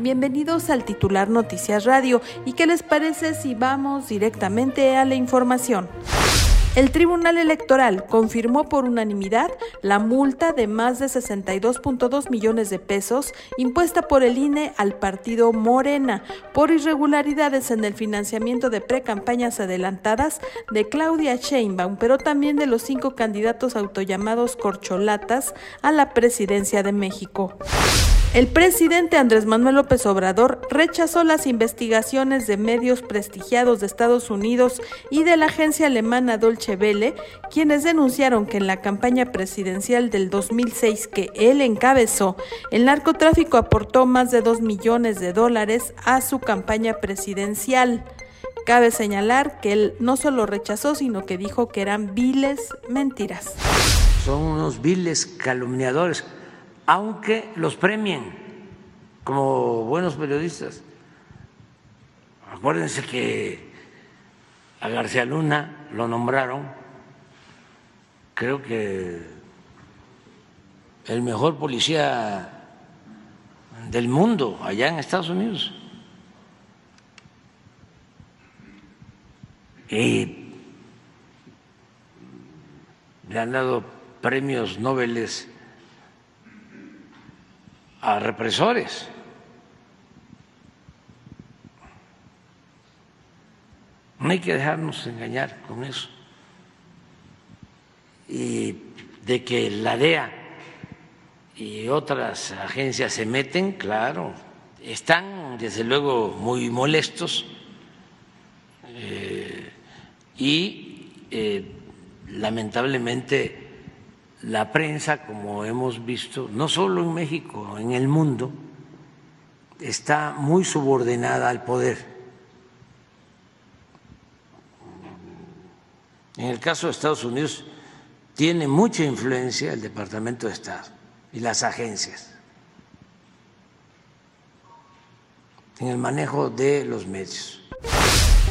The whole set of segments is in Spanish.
Bienvenidos al titular Noticias Radio. ¿Y qué les parece si vamos directamente a la información? El Tribunal Electoral confirmó por unanimidad la multa de más de 62.2 millones de pesos impuesta por el INE al partido Morena por irregularidades en el financiamiento de precampañas adelantadas de Claudia Sheinbaum, pero también de los cinco candidatos autollamados corcholatas a la presidencia de México. El presidente Andrés Manuel López Obrador rechazó las investigaciones de medios prestigiados de Estados Unidos y de la agencia alemana Dolce Quienes denunciaron que en la campaña presidencial del 2006 que él encabezó, el narcotráfico aportó más de 2 millones de dólares a su campaña presidencial. Cabe señalar que él no solo rechazó, sino que dijo que eran viles mentiras. Son unos viles calumniadores aunque los premien como buenos periodistas. Acuérdense que a García Luna lo nombraron, creo que el mejor policía del mundo allá en Estados Unidos. Y le han dado premios Nobel a represores. No hay que dejarnos engañar con eso. Y de que la DEA y otras agencias se meten, claro, están desde luego muy molestos eh, y eh, lamentablemente la prensa, como hemos visto, no solo en México, en el mundo, está muy subordinada al poder. En el caso de Estados Unidos, tiene mucha influencia el Departamento de Estado y las agencias en el manejo de los medios.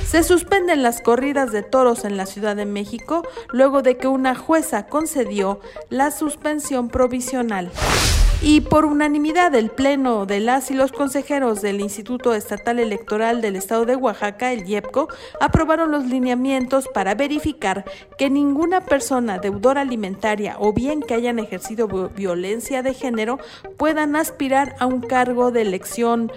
Se suspenden las corridas de toros en la Ciudad de México luego de que una jueza concedió la suspensión provisional. Y por unanimidad el Pleno de las y los consejeros del Instituto Estatal Electoral del Estado de Oaxaca, el IEPCO, aprobaron los lineamientos para verificar que ninguna persona deudora alimentaria o bien que hayan ejercido violencia de género puedan aspirar a un cargo de elección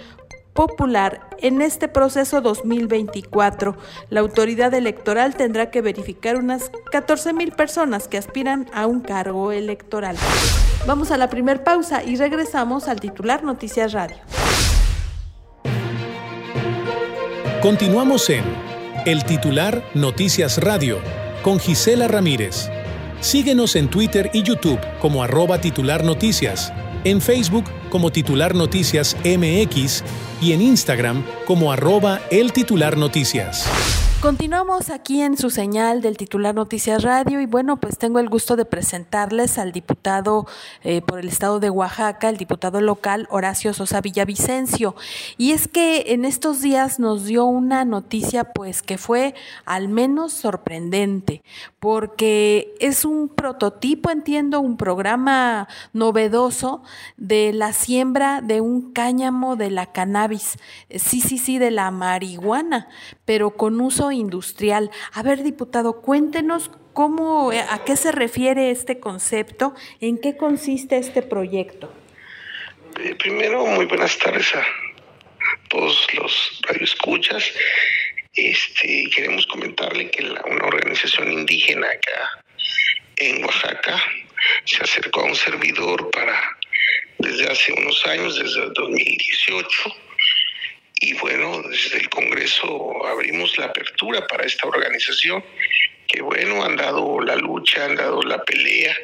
popular en este proceso 2024. La autoridad electoral tendrá que verificar unas 14 mil personas que aspiran a un cargo electoral. Vamos a la primer pausa y regresamos al titular Noticias Radio. Continuamos en El titular Noticias Radio con Gisela Ramírez. Síguenos en Twitter y YouTube como arroba titular noticias, en Facebook como titular noticias MX y en Instagram como arroba el titular noticias. Continuamos aquí en su señal del titular Noticias Radio y bueno, pues tengo el gusto de presentarles al diputado eh, por el estado de Oaxaca, el diputado local Horacio Sosa Villavicencio. Y es que en estos días nos dio una noticia pues que fue al menos sorprendente, porque es un prototipo, entiendo, un programa novedoso de la siembra de un cáñamo de la cannabis, sí, sí, sí, de la marihuana, pero con uso industrial. A ver, diputado, cuéntenos cómo, a qué se refiere este concepto, en qué consiste este proyecto. Eh, primero, muy buenas tardes a todos los radioescuchas. Este, queremos comentarle que una organización indígena acá en Oaxaca se acercó a un servidor para, desde hace unos años, desde el 2018, y bueno, desde el Congreso abrimos la apertura para esta organización que bueno, han dado la lucha, han dado la pelea,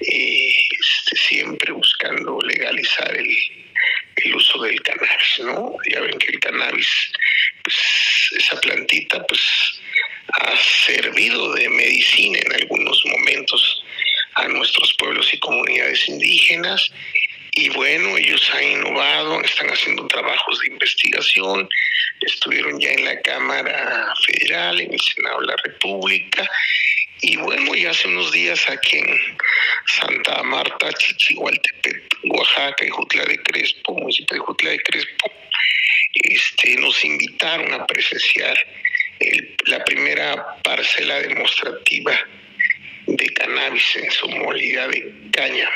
eh, siempre buscando legalizar el, el, uso del cannabis, ¿no? Ya ven que el cannabis, pues esa plantita, pues ha servido de medicina en algunos momentos a nuestros pueblos y comunidades indígenas. Y bueno, ellos han innovado, están haciendo trabajos de investigación, estuvieron ya en la Cámara Federal, en el Senado de la República, y bueno, ya hace unos días aquí en Santa Marta, Chichihualtepec, Oaxaca y Jutla de Crespo, municipio de Jutla de Crespo, este, nos invitaron a presenciar la primera parcela demostrativa de cannabis en su modalidad de cáñamo.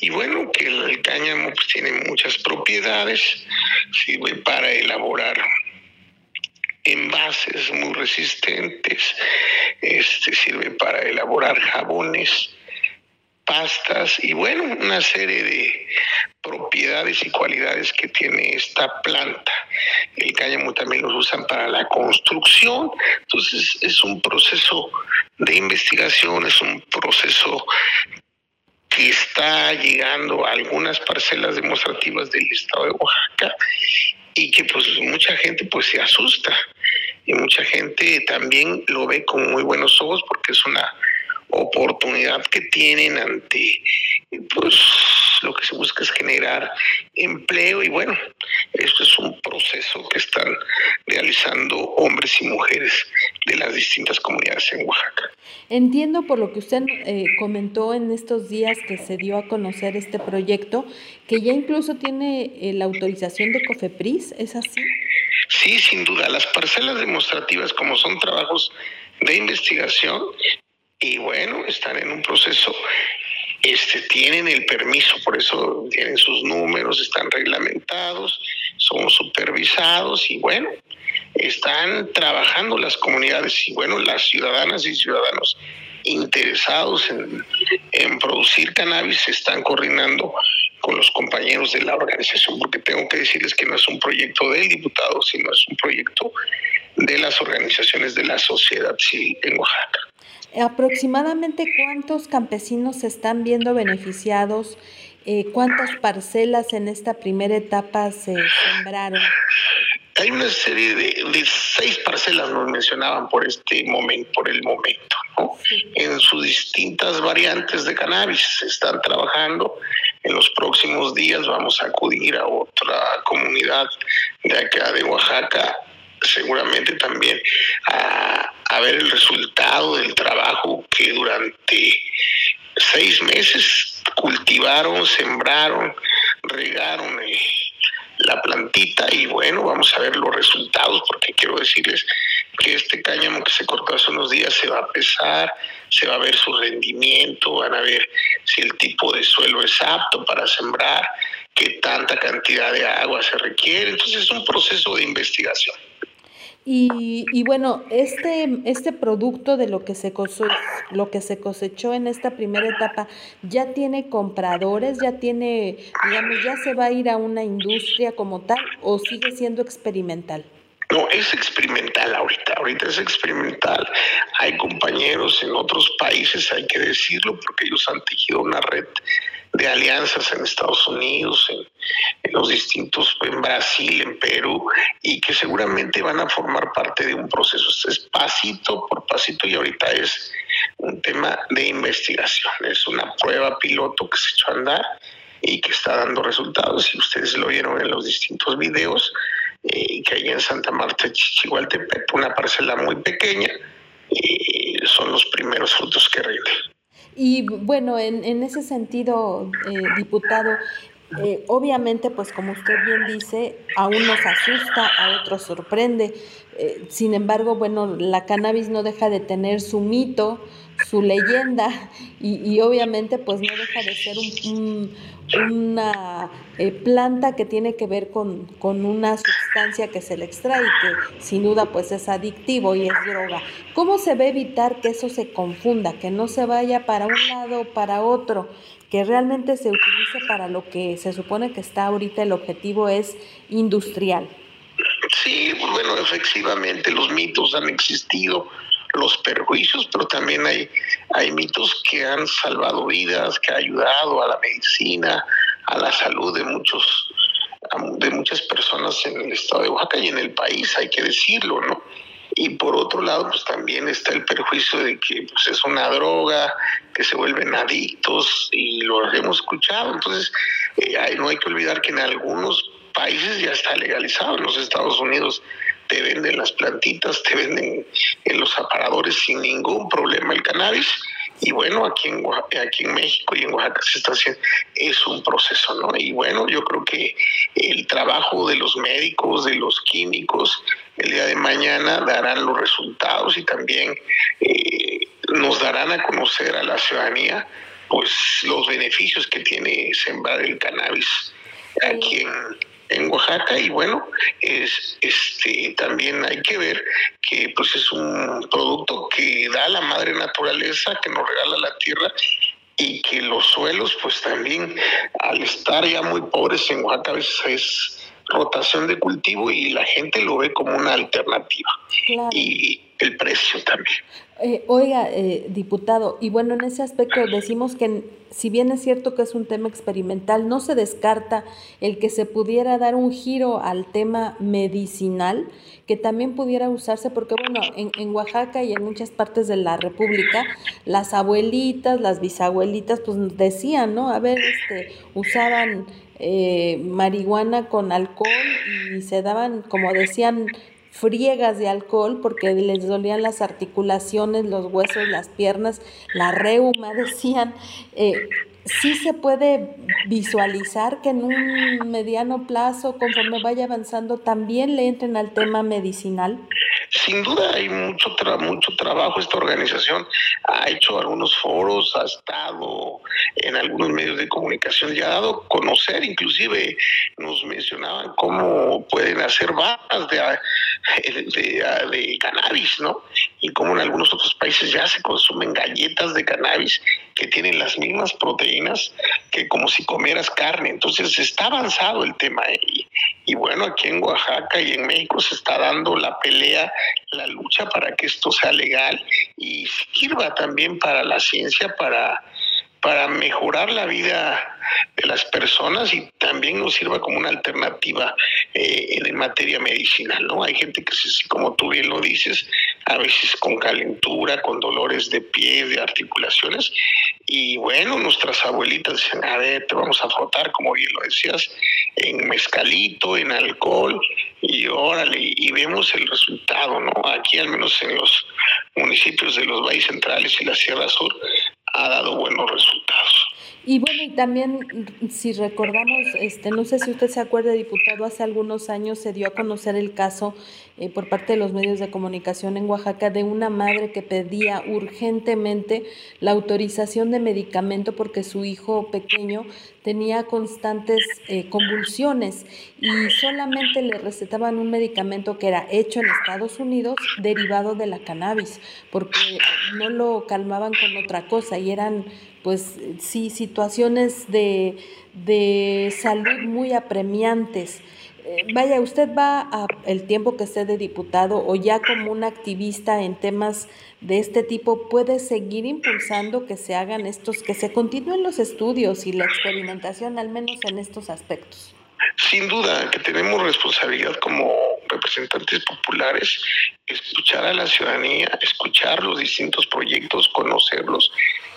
Y bueno, que el cáñamo pues, tiene muchas propiedades, sirve para elaborar envases muy resistentes, este sirve para elaborar jabones, pastas y bueno, una serie de propiedades y cualidades que tiene esta planta. El cáñamo también los usan para la construcción, entonces es un proceso de investigación, es un proceso que está llegando a algunas parcelas demostrativas del estado de Oaxaca y que pues mucha gente pues se asusta y mucha gente también lo ve con muy buenos ojos porque es una oportunidad que tienen ante pues lo que se busca es generar empleo y bueno, esto es un proceso que están realizando hombres y mujeres de las distintas comunidades en Oaxaca. Entiendo por lo que usted eh, comentó en estos días que se dio a conocer este proyecto, que ya incluso tiene eh, la autorización de COFEPRIS, ¿es así? Sí, sin duda. Las parcelas demostrativas, como son trabajos de investigación, y bueno, están en un proceso, este, tienen el permiso, por eso tienen sus números, están reglamentados, son supervisados y bueno, están trabajando las comunidades y bueno, las ciudadanas y ciudadanos interesados en, en producir cannabis se están coordinando con los compañeros de la organización, porque tengo que decirles que no es un proyecto del diputado, sino es un proyecto de las organizaciones de la sociedad civil en Oaxaca. ¿Aproximadamente cuántos campesinos se están viendo beneficiados? Eh, ¿Cuántas parcelas en esta primera etapa se sembraron? Hay una serie de, seis parcelas, nos mencionaban por este momento, por el momento, ¿no? En sus distintas variantes de cannabis se están trabajando. En los próximos días vamos a acudir a otra comunidad de acá de Oaxaca seguramente también a, ver el resultado del trabajo que durante seis meses cultivaron, sembraron, regaron eh, la plantita y bueno, vamos a ver los resultados porque quiero decirles que este cáñamo que se cortó hace unos días se va a pesar, se va a ver su rendimiento, van a ver si el tipo de suelo es apto para sembrar, qué tanta cantidad de agua se requiere, entonces es un proceso de investigación. Y, y, bueno, este, este producto de lo que, se cosechó, lo que se cosechó en esta primera etapa, ¿ya tiene compradores? ¿Ya tiene, digamos, ya se va a ir a una industria como tal o sigue siendo experimental? No, es experimental ahorita, ahorita es experimental. Hay compañeros en otros países, hay que decirlo, porque ellos han tejido una red de alianzas en Estados Unidos, en, los distintos, en Brasil, en Perú, y que seguramente van a formar parte de un proceso. Es pasito por pasito y ahorita es un tema de investigación, es una prueba piloto que se echó a andar y que está dando resultados. Y ustedes lo vieron en los distintos videos, eh, que hay en Santa Marta, Chichihualtepec, una parcela muy pequeña, y son los primeros frutos que rinden. Y bueno, en, en ese sentido, eh, diputado, eh, obviamente, pues como usted bien dice, a unos asusta, a otros sorprende. Eh, sin embargo, bueno, la cannabis no deja de tener su mito, su leyenda, y, y obviamente pues no deja de ser un, una eh, planta que tiene que ver con, con, una sustancia que se le extrae y que sin duda pues es adictivo y es droga. ¿Cómo se va a evitar que eso se confunda, que no se vaya para un lado o para otro, que realmente se utilice para lo que se supone que está ahorita el objetivo es industrial? Sí, bueno, efectivamente los mitos han existido los perjuicios, pero también hay, hay mitos que han salvado vidas, que ha ayudado a la medicina, a la salud de muchos de muchas personas en el estado de Oaxaca y en el país, hay que decirlo, ¿no? y por otro lado, pues también está el perjuicio de que pues, es una droga, que se vuelven adictos y lo hemos escuchado. Entonces, eh, no hay que olvidar que en algunos países ya está legalizado, en los Estados Unidos te venden las plantitas, te venden en los aparadores sin ningún problema el cannabis y bueno, aquí en, aquí en México y en Oaxaca se está haciendo, es un proceso, ¿no? Y bueno, yo creo que el trabajo de los médicos, de los químicos, el día de mañana darán los resultados y también eh, nos darán a conocer a la ciudadanía pues los beneficios que tiene sembrar el cannabis aquí en en Oaxaca y bueno, es este también hay que ver que pues es un producto que da la madre naturaleza, que nos regala la tierra y que los suelos pues también al estar ya muy pobres en Oaxaca a veces es rotación de cultivo y la gente lo ve como una alternativa. Y el precio también. Eh, oiga, eh, diputado, y bueno, en ese aspecto decimos que si bien es cierto que es un tema experimental, no se descarta el que se pudiera dar un giro al tema medicinal, que también pudiera usarse, porque bueno, en, en Oaxaca y en muchas partes de la República, las abuelitas, las bisabuelitas, pues decían, ¿no? A ver, este, usaban eh, marihuana con alcohol y se daban, como decían, friegas de alcohol porque les dolían las articulaciones, los huesos, las piernas, la reuma, decían. Eh, sí se puede visualizar que en un mediano plazo, conforme vaya avanzando, también le entren al tema medicinal? Sin duda hay mucho, mucho trabajo. Esta organización ha hecho algunos foros, ha estado en algunos medios de comunicación y ha dado a conocer, inclusive nos mencionaban cómo pueden hacer barras de, de cannabis, ¿no? Y cómo en algunos otros países ya se consumen galletas de cannabis que tienen las mismas proteínas que como si comieras carne. Entonces está avanzado el tema. Y, y bueno, aquí en Oaxaca y en México se está dando la pelea, la lucha para que esto sea legal y sirva también para la ciencia, para para mejorar la vida de las personas y también nos sirva como una alternativa eh, en materia medicinal, ¿no? Hay gente que, como tú bien lo dices, a veces con calentura, con dolores de pie, de articulaciones, y bueno, nuestras abuelitas dicen, a ver, te vamos a frotar, como bien lo decías, en mezcalito, en alcohol, y órale, y vemos el resultado, ¿no? Aquí al menos en los municipios de los valles centrales y la Sierra Sur, ha dado buenos resultados. Y bueno, y también si recordamos, este, no sé si usted se acuerda, diputado, hace algunos años se dio a conocer el caso eh, por parte de los medios de comunicación en Oaxaca de una madre que pedía urgentemente la autorización de medicamento porque su hijo pequeño tenía constantes eh, convulsiones y solamente le recetaban un medicamento que era hecho en Estados Unidos derivado de la cannabis, porque no lo calmaban con otra cosa y eran pues sí, situaciones de, de salud muy apremiantes. Vaya, usted va a el tiempo que esté de diputado o ya como un activista en temas de este tipo, puede seguir impulsando que se hagan estos, que se continúen los estudios y la experimentación, al menos en estos aspectos. Sin duda que tenemos responsabilidad como representantes populares, escuchar a la ciudadanía, escuchar los distintos proyectos, conocerlos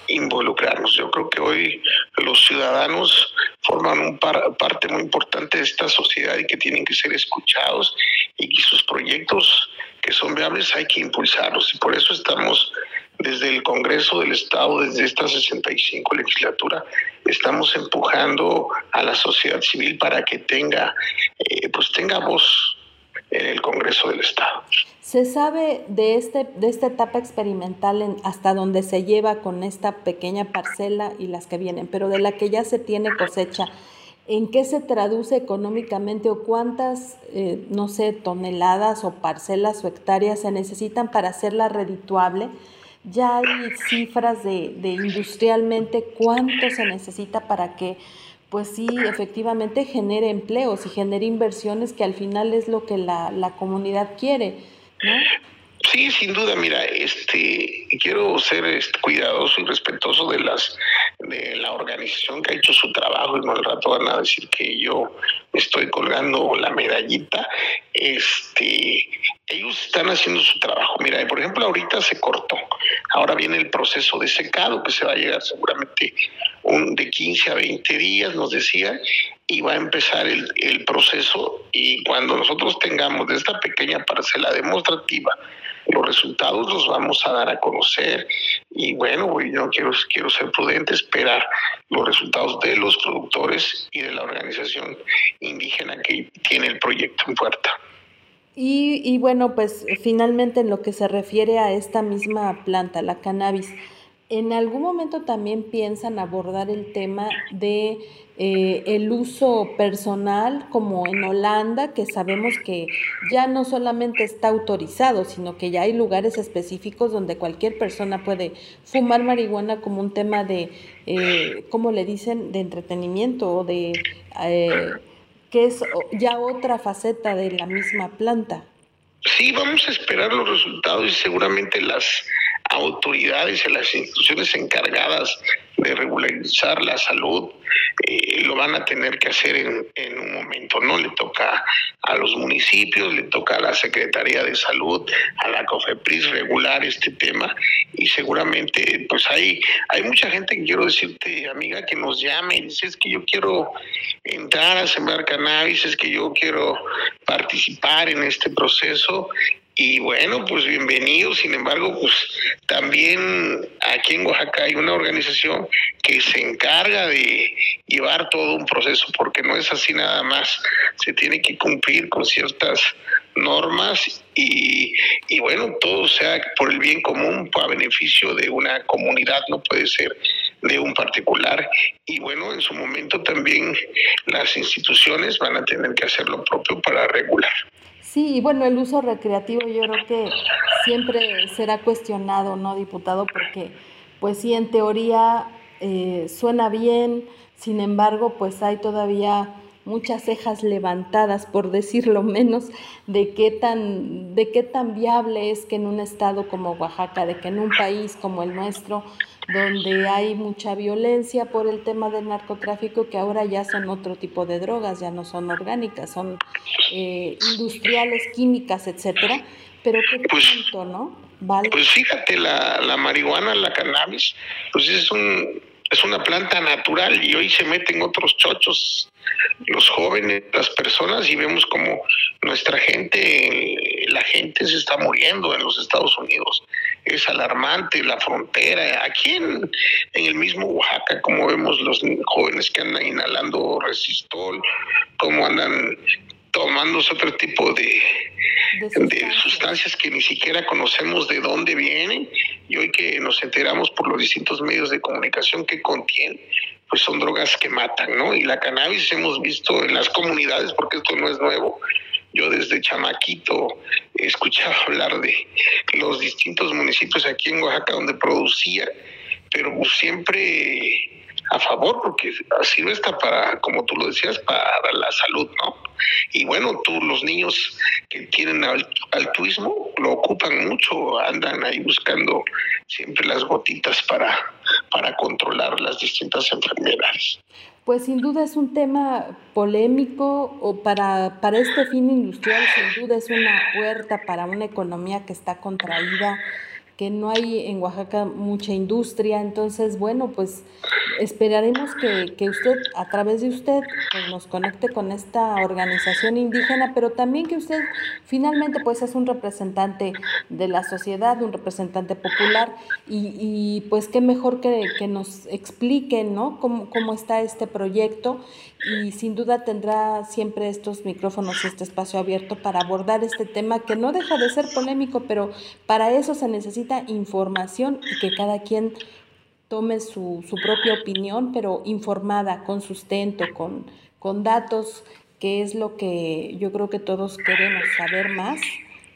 involucrarnos. Yo creo que hoy los ciudadanos forman un parte muy importante de esta sociedad y que tienen que ser escuchados y que sus proyectos que son viables hay que impulsarlos. Y por eso estamos desde el Congreso del Estado, desde esta 65 legislatura, estamos empujando a la sociedad civil para que tenga, eh, pues tenga voz en el Congreso del Estado. ¿Se sabe de, este, de esta etapa experimental en, hasta donde se lleva con esta pequeña parcela y las que vienen, pero de la que ya se tiene cosecha? ¿En qué se traduce económicamente o cuántas, eh, no sé, toneladas o parcelas o hectáreas se necesitan para hacerla redituable? Ya hay cifras de industrialmente cuánto se necesita para que pues sí, efectivamente genere empleos y genere inversiones que al final es lo que la, la comunidad quiere. Sí, sin duda, mira, este quiero ser este, cuidadoso y respetuoso de las de la organización que ha hecho su trabajo y no al rato van a decir que yo estoy colgando la medallita. Este ellos están haciendo su trabajo. Mira, por ejemplo, ahorita se cortó. Ahora viene el proceso de secado que se va a llegar seguramente un, de 15 a 20 días, nos decía, y va a empezar el, proceso. Y cuando nosotros tengamos de esta pequeña parcela demostrativa los resultados los vamos a dar a conocer y bueno, yo quiero, quiero ser prudente, esperar los resultados de los productores y de la organización indígena que tiene el proyecto en puerta. Y, y, bueno, pues finalmente en lo que se refiere a esta misma planta, la cannabis, ¿en algún momento también piensan abordar el tema de eh, el uso personal como en Holanda, que sabemos que ya no solamente está autorizado, sino que ya hay lugares específicos donde cualquier persona puede fumar marihuana como un tema de, eh, ¿cómo le dicen?, de entretenimiento o de... Eh, que es ya otra faceta de la misma planta. Sí, vamos a esperar los resultados y seguramente las autoridades y las instituciones encargadas de regularizar la salud eh, lo van a tener que hacer en, en, un momento, ¿no? Le toca a los municipios, le toca a la Secretaría de Salud, a la COFEPRIS regular este tema y seguramente pues hay, hay mucha gente que quiero decirte, amiga, que nos llame y dice es que yo quiero entrar a sembrar cannabis, es que yo quiero participar en este proceso y bueno, pues bienvenido. Sin embargo, pues también aquí en Oaxaca hay una organización que se encarga de llevar todo un proceso, porque no es así nada más. Se tiene que cumplir con ciertas normas y, y bueno, todo sea por el bien común, para beneficio de una comunidad, no puede ser de un particular. Y bueno, en su momento también las instituciones van a tener que hacer lo propio para regular. Sí, y bueno, el uso recreativo yo creo que siempre será cuestionado, ¿no, diputado? Porque, pues sí, en teoría eh, suena bien, sin embargo, pues hay todavía muchas cejas levantadas, por decirlo menos, de qué tan, de qué tan viable es que en un estado como Oaxaca, de que en un país como el nuestro, donde hay mucha violencia por el tema del narcotráfico, que ahora ya son otro tipo de drogas, ya no son orgánicas, son eh, industriales, químicas, etcétera. Pero qué pues, tanto, ¿no? Vale. Pues fíjate, la, la marihuana, la cannabis, pues es un es una planta natural y hoy se meten otros chochos los jóvenes, las personas y vemos como nuestra gente, la gente se está muriendo en los Estados Unidos. Es alarmante la frontera. Aquí en, el mismo Oaxaca, como vemos los jóvenes que andan inhalando resistol, como andan tomándose otro tipo de, de, sustancias que ni siquiera conocemos de dónde vienen y hoy que nos enteramos por los distintos medios de comunicación que contienen, pues son drogas que matan, ¿no? Y la cannabis hemos visto en las comunidades, porque esto no es nuevo. Yo desde chamaquito escuchaba hablar de los distintos municipios aquí en Oaxaca donde producía, pero siempre a favor, porque no está para, como tú lo decías, para la salud, ¿no? Y bueno, tú, los niños que tienen altruismo lo ocupan mucho, andan ahí buscando siempre las gotitas para, para controlar las distintas enfermedades. Pues sin duda es un tema polémico o para, para este fin industrial, sin duda es una puerta para una economía que está contraída que no hay en Oaxaca mucha industria, entonces bueno, pues esperaremos que, que usted, a través de usted, pues nos conecte con esta organización indígena, pero también que usted finalmente pues es un representante de la sociedad, un representante popular, y, y pues qué mejor que, que nos expliquen, ¿no? Cómo, cómo está este proyecto y sin duda tendrá siempre estos micrófonos este espacio abierto para abordar este tema que no deja de ser polémico, pero para eso se necesita información y que cada quien tome su, su propia opinión, pero informada, con sustento, con, con datos, que es lo que yo creo que todos queremos saber más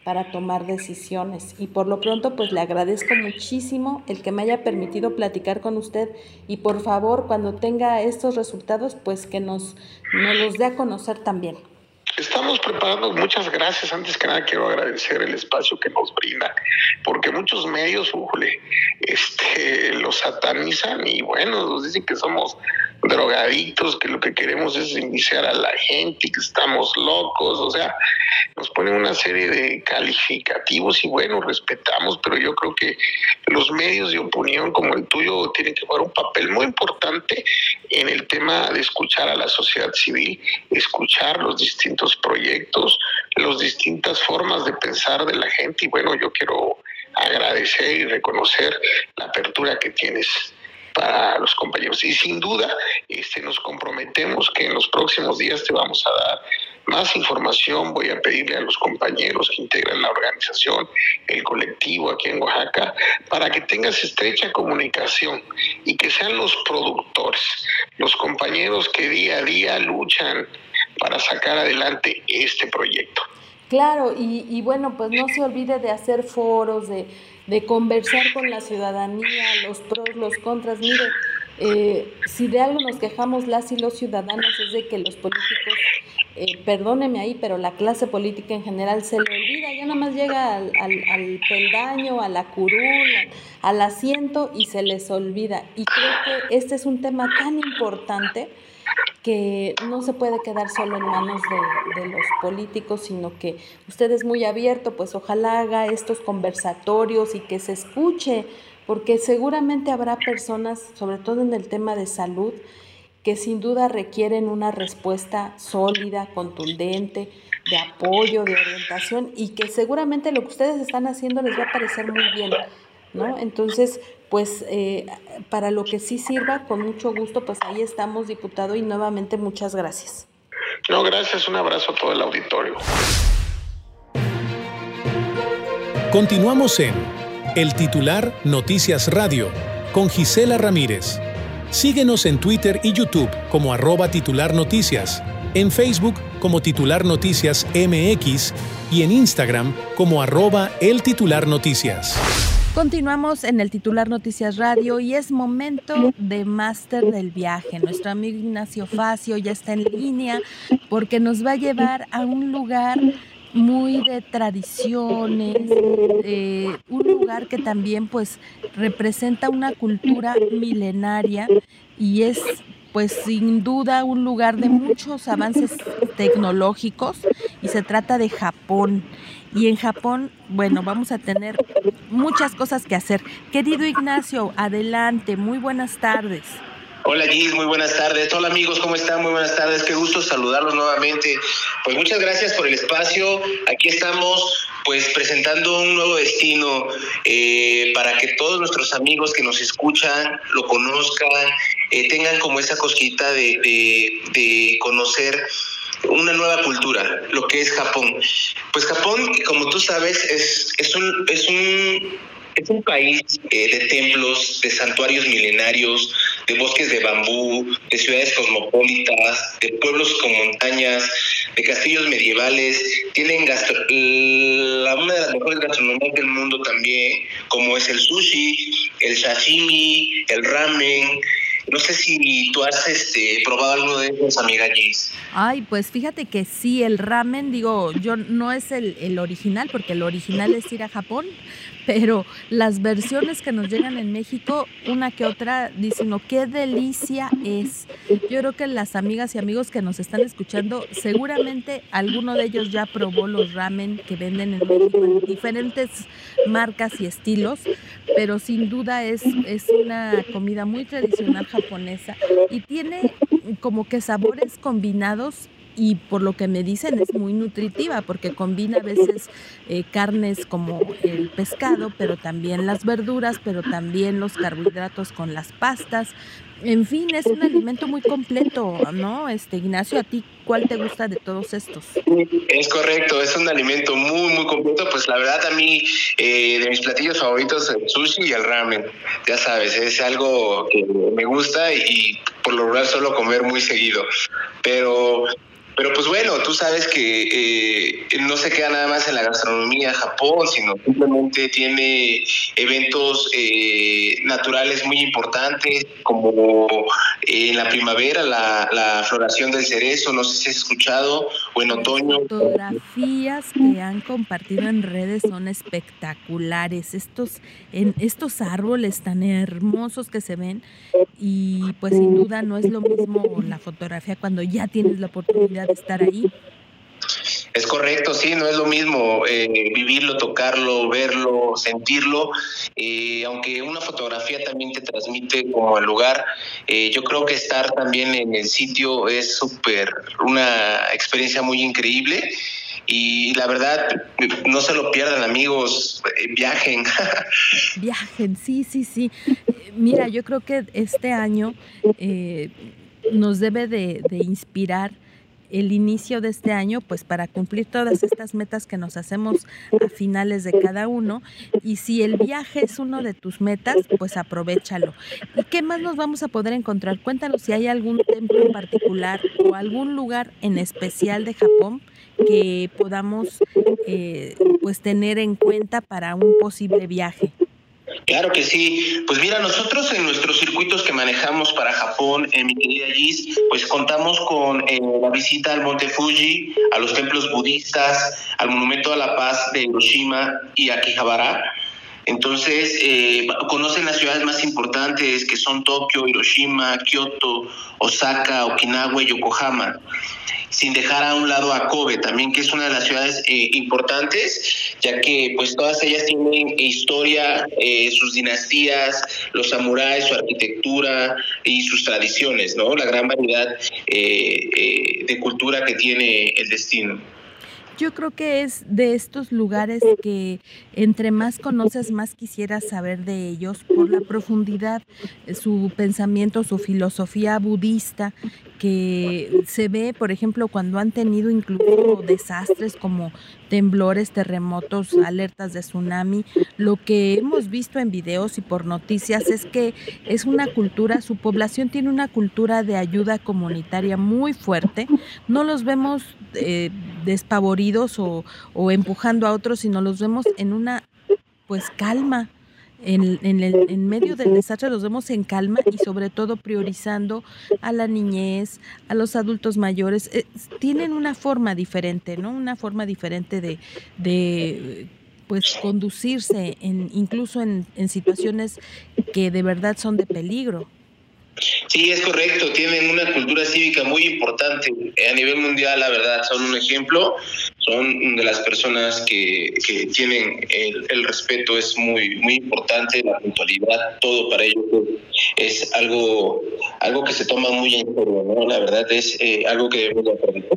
para tomar decisiones. Y por lo pronto, pues le agradezco muchísimo el que me haya permitido platicar con usted y por favor, cuando tenga estos resultados, pues que nos, nos los dé a conocer también. Estamos preparando, muchas gracias. Antes que nada quiero agradecer el espacio que nos brinda, porque muchos medios, ujule, este, los satanizan y bueno, nos dicen que somos drogaditos, que lo que queremos es iniciar a la gente, que estamos locos, o sea, nos ponen una serie de calificativos y bueno, respetamos, pero yo creo que los medios de opinión como el tuyo tienen que jugar un papel muy importante en el tema de escuchar a la sociedad civil, escuchar los distintos proyectos, las distintas formas de pensar de la gente y bueno, yo quiero agradecer y reconocer la apertura que tienes para los compañeros. Y sin duda, este, nos comprometemos que en los próximos días te vamos a dar más información. Voy a pedirle a los compañeros que integran la organización, el colectivo aquí en Oaxaca, para que tengas estrecha comunicación y que sean los productores, los compañeros que día a día luchan para sacar adelante este proyecto. Claro, y, y bueno, pues no se olvide de hacer foros, de de conversar con la ciudadanía, los pros, los contras. Mire, eh, si de algo nos quejamos las y los ciudadanos es de que los políticos, eh, perdóneme ahí, pero la clase política en general se le olvida, ya nada más llega al, al, peldaño, a la curul, al asiento y se les olvida. Y creo que este es un tema tan importante que no se puede quedar solo en manos de, los políticos, sino que usted es muy abierto, pues ojalá haga estos conversatorios y que se escuche, porque seguramente habrá personas, sobre todo en el tema de salud, que sin duda requieren una respuesta sólida, contundente, de apoyo, de orientación, y que seguramente lo que ustedes están haciendo les va a parecer muy bien. ¿no? Entonces, pues eh, para lo que sí sirva, con mucho gusto, pues ahí estamos, diputado, y nuevamente muchas gracias. No, gracias, un abrazo a todo el auditorio. Continuamos en El Titular Noticias Radio con Gisela Ramírez. Síguenos en Twitter y YouTube como arroba titular noticias, en Facebook como titular noticias MX y en Instagram como arroba el titular noticias. Continuamos en el titular Noticias Radio y es momento de máster del viaje. Nuestro amigo Ignacio Facio ya está en línea porque nos va a llevar a un lugar muy de tradiciones, eh, un lugar que también pues representa una cultura milenaria y es pues sin duda un lugar de muchos avances tecnológicos y se trata de Japón. Y en Japón, bueno, vamos a tener muchas cosas que hacer. Querido Ignacio, adelante, muy buenas tardes. Hola Gis, muy buenas tardes. Hola amigos, ¿cómo están? Muy buenas tardes. Qué gusto saludarlos nuevamente. Pues muchas gracias por el espacio. Aquí estamos pues presentando un nuevo destino eh, para que todos nuestros amigos que nos escuchan lo conozcan, eh, tengan como esa cosquita de, de conocer una nueva cultura, lo que es Japón. Pues Japón, como tú sabes, es, es, un, es, un, es un país eh, de templos, de santuarios milenarios, de bosques de bambú, de ciudades cosmopolitas, de pueblos con montañas, de castillos medievales. Tienen la, una de las mejores gastronomías del mundo también, como es el sushi, el sashimi, el ramen. No sé si tú has este, probado alguno de esos, amiga. Ay, pues fíjate que sí, el ramen, digo, yo no es el, el original, porque el original es ir a Japón, pero las versiones que nos llegan en México, una que otra, dicen, oh, qué delicia es. Yo creo que las amigas y amigos que nos están escuchando, seguramente alguno de ellos ya probó los ramen que venden en México en diferentes marcas y estilos, pero sin duda es, es una comida muy tradicional japonesa y tiene como que sabores combinados y por lo que me dicen es muy nutritiva porque combina a veces eh, carnes como el pescado, pero también las verduras, pero también los carbohidratos con las pastas. En fin, es un alimento muy completo, ¿no? Este Ignacio, a ti cuál te gusta de todos estos? Es correcto, es un alimento muy muy completo, pues la verdad a mí eh, de mis platillos favoritos el sushi y el ramen. Ya sabes, es algo que me gusta y por lo general suelo comer muy seguido. Pero pero pues bueno, tú sabes que eh, no se queda nada más en la gastronomía Japón, sino simplemente tiene eventos eh, naturales muy importantes, como en la primavera la, floración del cerezo, no sé si has escuchado, o en otoño. Las fotografías que han compartido en redes son espectaculares, estos, en estos árboles tan hermosos que se ven, y pues sin duda no es lo mismo la fotografía cuando ya tienes la oportunidad estar ahí. Es correcto, sí, no es lo mismo eh, vivirlo, tocarlo, verlo, sentirlo. Eh, aunque una fotografía también te transmite como el lugar, eh, yo creo que estar también en el sitio es súper, una experiencia muy increíble. Y la verdad, no se lo pierdan amigos, viajen. Viajen, sí, sí, sí. Mira, yo creo que este año nos debe de, de inspirar el inicio de este año, pues para cumplir todas estas metas que nos hacemos a finales de cada uno. Y si el viaje es uno de tus metas, pues aprovechalo. ¿Y qué más nos vamos a poder encontrar? Cuéntanos si hay algún templo en particular o algún lugar en especial de Japón que podamos eh, pues tener en cuenta para un posible viaje. Claro que sí. Pues mira, nosotros en nuestros circuitos que manejamos para Japón, en mi querida Gis, pues contamos con eh, la visita al Monte Fuji, a los templos budistas, al Monumento a la Paz de Hiroshima y Akihabara. Entonces, eh, conocen las ciudades más importantes que son Tokio, Hiroshima, Kioto, Osaka, Okinawa y Yokohama sin dejar a un lado a Kobe también, que es una de las ciudades eh, importantes, ya que pues todas ellas tienen historia, eh, sus dinastías, los samuráis, su arquitectura y sus tradiciones, ¿no? La gran variedad eh, de cultura que tiene el destino. Yo creo que es de estos lugares que entre más conoces, más quisieras saber de ellos por la profundidad, su pensamiento, su filosofía budista que se ve, por ejemplo, cuando han tenido incluso desastres como temblores, terremotos, alertas de tsunami, lo que hemos visto en videos y por noticias es que es una cultura, su población tiene una cultura de ayuda comunitaria muy fuerte. No los vemos eh, despavoridos o, o empujando a otros, sino los vemos en una pues calma en, en, el, en medio del desastre los vemos en calma y sobre todo priorizando a la niñez, a los adultos mayores. Eh, tienen una forma diferente, ¿no? Una forma diferente de, de pues conducirse en, incluso en, en situaciones que de verdad son de peligro. Sí, es correcto. Tienen una cultura cívica muy importante a nivel mundial, la verdad. Son un ejemplo. Son de las personas que, que tienen el, el, respeto, es muy, muy importante, la puntualidad, todo para ellos es algo, algo que se toma muy en serio, ¿no? La verdad es eh, algo que debemos aprender.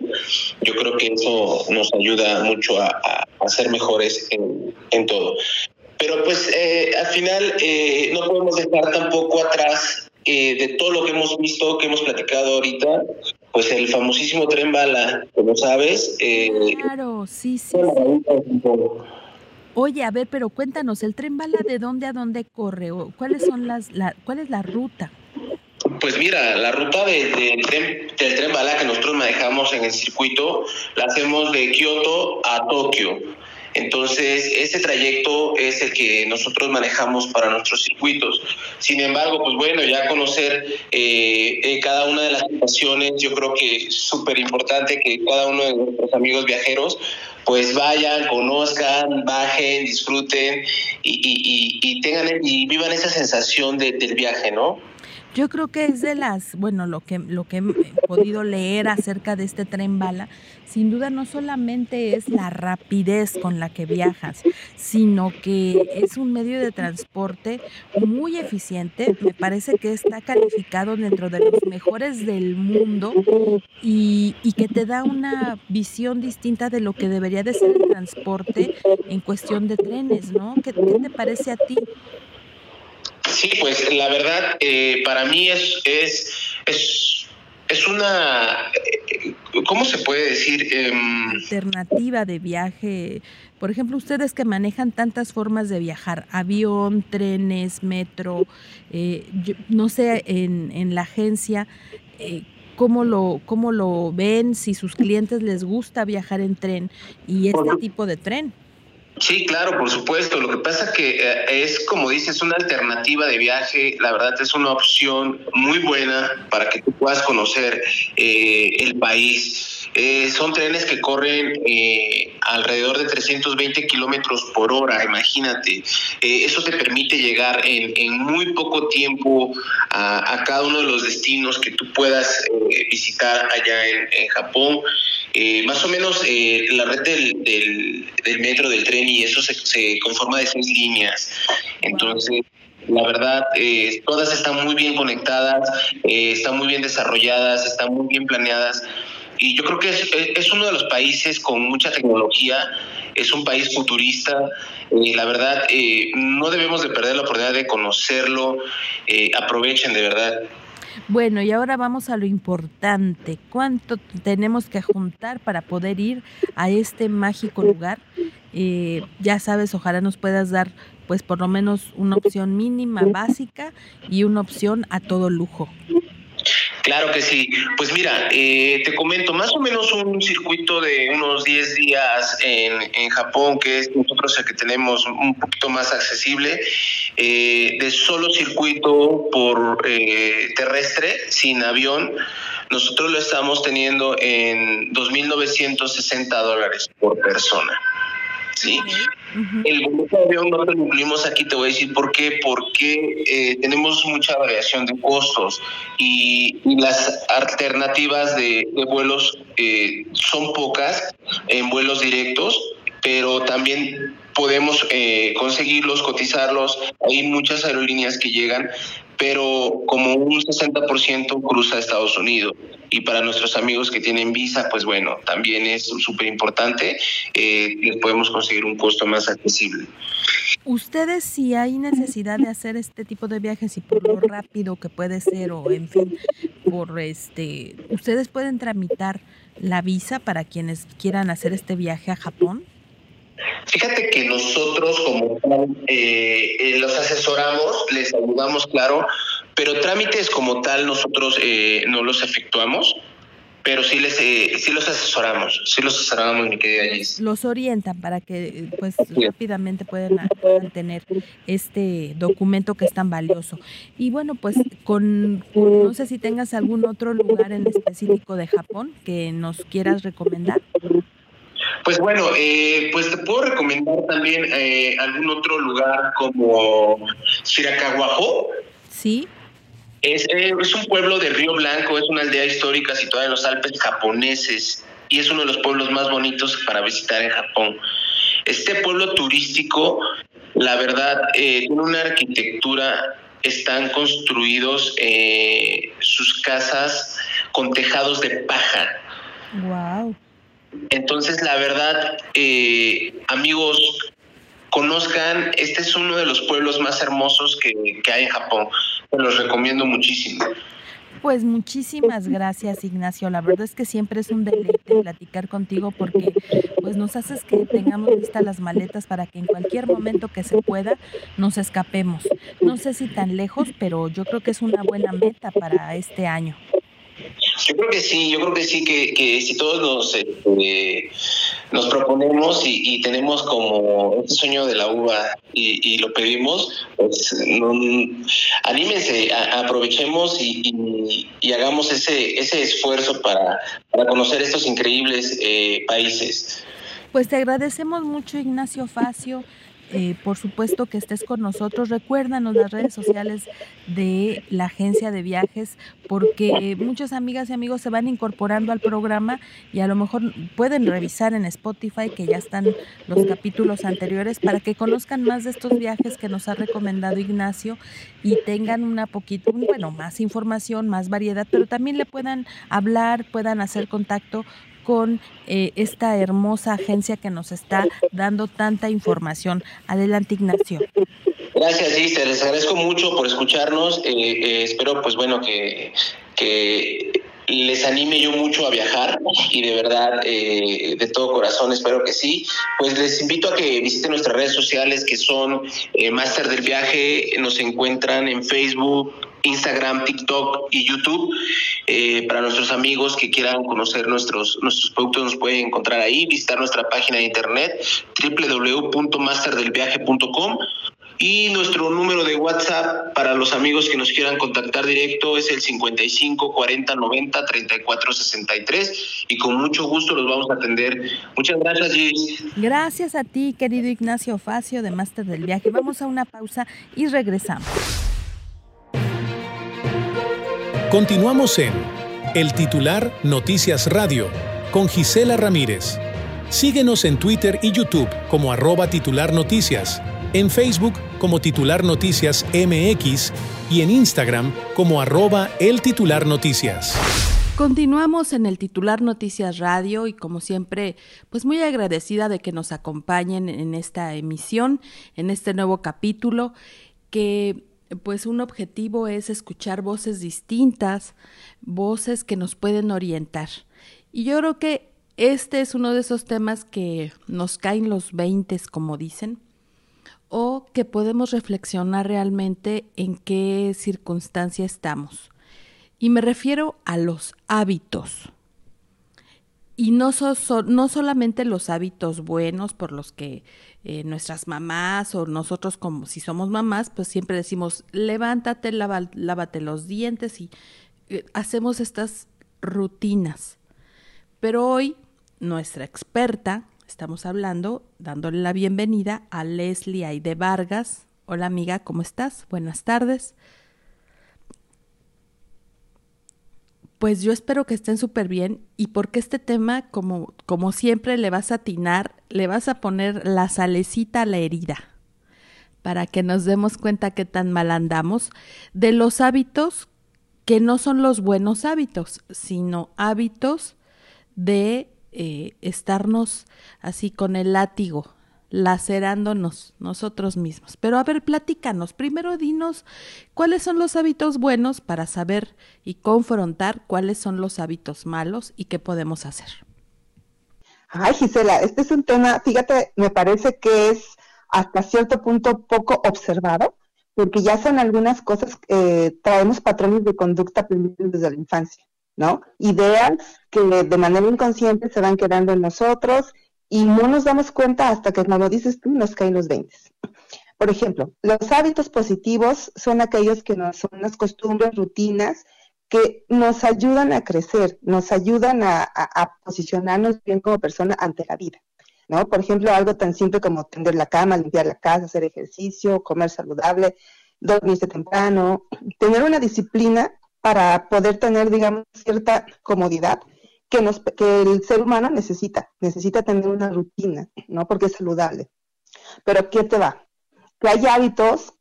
Yo creo que eso nos ayuda mucho a, a, a ser mejores en, en todo. Pero pues eh, al final eh, no podemos dejar tampoco atrás eh, de todo lo que hemos visto, que hemos platicado ahorita, pues el famosísimo tren bala, como sabes. Eh, claro, sí, sí. Oye, a ver, pero cuéntanos, ¿el tren bala de dónde a dónde corre? ¿Cuáles son las, la, cuál es la ruta? Pues mira, la ruta de, de tren, del tren bala que nosotros manejamos en el circuito la hacemos de Kioto a Tokio. Entonces, ese trayecto es el que nosotros manejamos para nuestros circuitos. Sin embargo, pues bueno, ya conocer eh, eh, cada una de las estaciones, yo creo que es súper importante que cada uno de nuestros amigos viajeros pues vayan, conozcan, bajen, disfruten y, y, y, y tengan y vivan esa sensación de, del viaje, ¿no? Yo creo que es de las, bueno, lo que, lo que he podido leer acerca de este tren bala, sin duda no solamente es la rapidez con la que viajas, sino que es un medio de transporte muy eficiente. Me parece que está calificado dentro de los mejores del mundo y, y que te da una visión distinta de lo que debería de ser el transporte en cuestión de trenes, ¿no? ¿Qué, te parece a ti? Sí, pues la verdad, eh, para mí es, es, es una, ¿cómo se puede decir? Eh, Alternativa de viaje. Por ejemplo, ustedes que manejan tantas formas de viajar, avión, trenes, metro, eh, yo, no sé, en, en la agencia, eh, ¿cómo, lo, ¿cómo lo ven? Si sus clientes les gusta viajar en tren y este tipo de tren. Sí, claro, por supuesto. Lo que pasa que eh, es, como dices, una alternativa de viaje. La verdad es una opción muy buena para que tú puedas conocer eh, el país. Eh, son trenes que corren alrededor de 320 kilómetros por hora, imagínate. eso te permite llegar en, muy poco tiempo a, cada uno de los destinos que tú puedas visitar allá en Japón. Más o menos la red del, metro, del tren y eso se, conforma de seis líneas. Entonces, la verdad, eh, todas están muy bien conectadas, están muy bien desarrolladas, están muy bien planeadas. Y yo creo que es, es uno de los países con mucha tecnología, es un país futurista. la verdad, no debemos de perder la oportunidad de conocerlo. aprovechen de verdad. Bueno, y ahora vamos a lo importante. ¿Cuánto tenemos que juntar para poder ir a este mágico lugar? Eh, ya sabes, ojalá nos puedas dar pues por lo menos una opción mínima básica y una opción a todo lujo. Claro que sí. Pues mira, eh, te comento, más o menos un circuito de unos 10 días en, en Japón, que es nosotros el que tenemos un poquito más accesible, eh, de solo circuito por eh, terrestre, sin avión, nosotros lo estamos teniendo en 2.960 dólares por persona. ¿Sí? El boleto de avión no lo incluimos aquí, te voy a decir por qué. Porque eh, tenemos mucha variación de costos y, las alternativas de, vuelos eh, son pocas en vuelos directos, pero también podemos eh, conseguirlos, cotizarlos. Hay muchas aerolíneas que llegan, pero como un 60% cruza Estados Unidos. Y para nuestros amigos que tienen visa, pues bueno, también es súper importante, eh, les podemos conseguir un costo más accesible. Ustedes si hay necesidad de hacer este tipo de viajes y por lo rápido que puede ser o en fin, por este, ustedes pueden tramitar la visa para quienes quieran hacer este viaje a Japón. Fíjate que nosotros como eh, eh, los asesoramos, les ayudamos, claro, pero trámites como tal nosotros eh, no los efectuamos, pero sí les sí los asesoramos, sí los asesoramos, mi querida Gis. Los orientan para que pues rápidamente puedan, tener este documento que es tan valioso. Y bueno, pues con, no sé si tengas algún otro lugar en específico de Japón que nos quieras recomendar. Pues bueno, eh, pues te puedo recomendar también eh, algún otro lugar como Shirakawaho. Sí. Es, eh, es un pueblo de Río Blanco, es una aldea histórica situada en los Alpes japoneses y es uno de los pueblos más bonitos para visitar en Japón. Este pueblo turístico, la verdad, tiene una arquitectura, están construidos sus casas con tejados de paja. Wow. Entonces, la verdad, eh, amigos, conozcan, este es uno de los pueblos más hermosos que, hay en Japón. Los recomiendo muchísimo. Pues muchísimas gracias Ignacio, la verdad es que siempre es un deleite platicar contigo porque pues nos haces que tengamos listas las maletas para que en cualquier momento que se pueda nos escapemos. No sé si tan lejos, pero yo creo que es una buena meta para este año. Yo creo que sí, yo creo que sí, que, si todos nos, este, nos proponemos y, tenemos como este sueño de la uva y, lo pedimos, pues anímense, aprovechemos y, hagamos ese, ese esfuerzo para, para conocer estos increíbles eh, países. Pues te agradecemos mucho, Ignacio Facio. Eh, por supuesto que estés con nosotros. Recuérdanos las redes sociales de la agencia de viajes porque muchas amigas y amigos se van incorporando al programa y a lo mejor pueden revisar en Spotify que ya están los capítulos anteriores para que conozcan más de estos viajes que nos ha recomendado Ignacio y tengan una poquito, bueno, más información, más variedad, pero también le puedan hablar, puedan hacer contacto con eh, esta hermosa agencia que nos está dando tanta información. Adelante, Ignacio. Gracias, Lister. Les agradezco mucho por escucharnos. Eh, eh, espero, pues bueno, que, que les anime yo mucho a viajar y de verdad, de todo corazón, espero que sí. Pues les invito a que visiten nuestras redes sociales que son Master del Viaje, nos encuentran en Facebook, Instagram, TikTok y YouTube. Eh, para nuestros amigos que quieran conocer nuestros, nuestros productos, nos pueden encontrar ahí, visitar nuestra página de internet www.masterdelviaje.com y nuestro número de WhatsApp para los amigos que nos quieran contactar directo es el 55 40 90 34 63 y con mucho gusto los vamos a atender. Muchas gracias, Gis. Gracias a ti, querido Ignacio Facio de Máster del Viaje. Vamos a una pausa y regresamos. Continuamos en El Titular Noticias Radio con Gisela Ramírez. Síguenos en Twitter y YouTube como arroba titular noticias, en Facebook como titular noticias MX y en Instagram como arroba el titular noticias. Continuamos en el titular Noticias Radio y como siempre, pues muy agradecida de que nos acompañen en esta emisión, en este nuevo capítulo, que pues un objetivo es escuchar voces distintas, voces que nos pueden orientar. Y yo creo que este es uno de esos temas que nos caen los veintes, como dicen, o que podemos reflexionar realmente en qué circunstancia estamos. Y me refiero a los hábitos. Y no, no solamente los hábitos buenos por los que eh, nuestras mamás o nosotros como si somos mamás, pues siempre decimos, levántate, lávate los dientes y eh, hacemos estas rutinas. Pero hoy nuestra experta, estamos hablando, dándole la bienvenida a Leslie Aide Vargas. Hola amiga, ¿cómo estás? Buenas tardes. Pues yo espero que estén súper bien y porque este tema, como, como siempre, le vas a atinar, le vas a poner la salecita a la herida para que nos demos cuenta qué tan mal andamos de los hábitos que no son los buenos hábitos, sino hábitos de eh, estarnos así con el látigo, lacerándonos nosotros mismos. Pero a ver, platícanos. Primero dinos cuáles son los hábitos buenos para saber y confrontar cuáles son los hábitos malos y qué podemos hacer. Ay, Gisela, este es un tema, fíjate, me parece que es hasta cierto punto poco observado, porque ya son algunas cosas, eh, traemos patrones de conducta desde la infancia. ¿No? Ideas que de manera inconsciente se van quedando en nosotros y no nos damos cuenta hasta que, como dices tú, nos caen los 20. Por ejemplo, los hábitos positivos son aquellos que no son las costumbres, rutinas, que nos ayudan a crecer, nos ayudan a, posicionarnos bien como persona ante la vida. ¿no? Por ejemplo, algo tan simple como tender la cama, limpiar la casa, hacer ejercicio, comer saludable, dormirse temprano, tener una disciplina para poder tener, digamos, cierta comodidad que, nos, que el ser humano necesita. Necesita tener una rutina, ¿no? Porque es saludable. Pero ¿qué te va? Que hay hábitos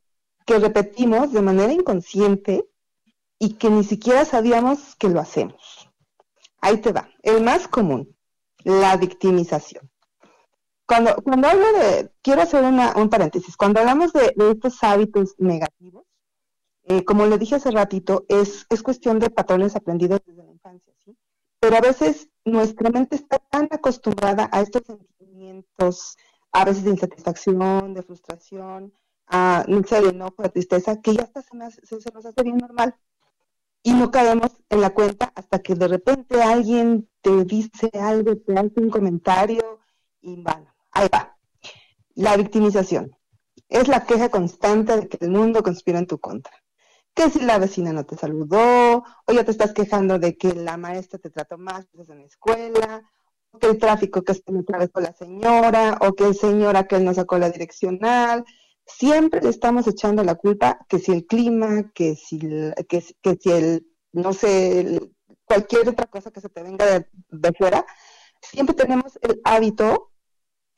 que repetimos de manera inconsciente y que ni siquiera sabíamos que lo hacemos. Ahí te va. El más común, la victimización. Cuando, cuando hablo de, quiero hacer una, un paréntesis, cuando hablamos de estos hábitos negativos, eh, como le dije hace ratito, es, es cuestión de patrones aprendidos desde la infancia, ¿sí? Pero a veces nuestra mente está tan acostumbrada a estos sentimientos, a veces de insatisfacción, de frustración, a, de enojo, de tristeza, que ya hasta se, nos hace bien normal. Y no caemos en la cuenta hasta que de repente alguien te dice algo, te hace un comentario y bueno, ahí va. La victimización es la queja constante de que el mundo conspira en tu contra que si la vecina no te saludó, o ya te estás quejando de que la maestra te trató más en la escuela, o que el tráfico que está otra vez con la señora, o que el señor aquel no sacó la direccional. Siempre le estamos echando la culpa que si el clima, que si, que, si el, no sé, cualquier otra cosa que se te venga de, de fuera, siempre tenemos el hábito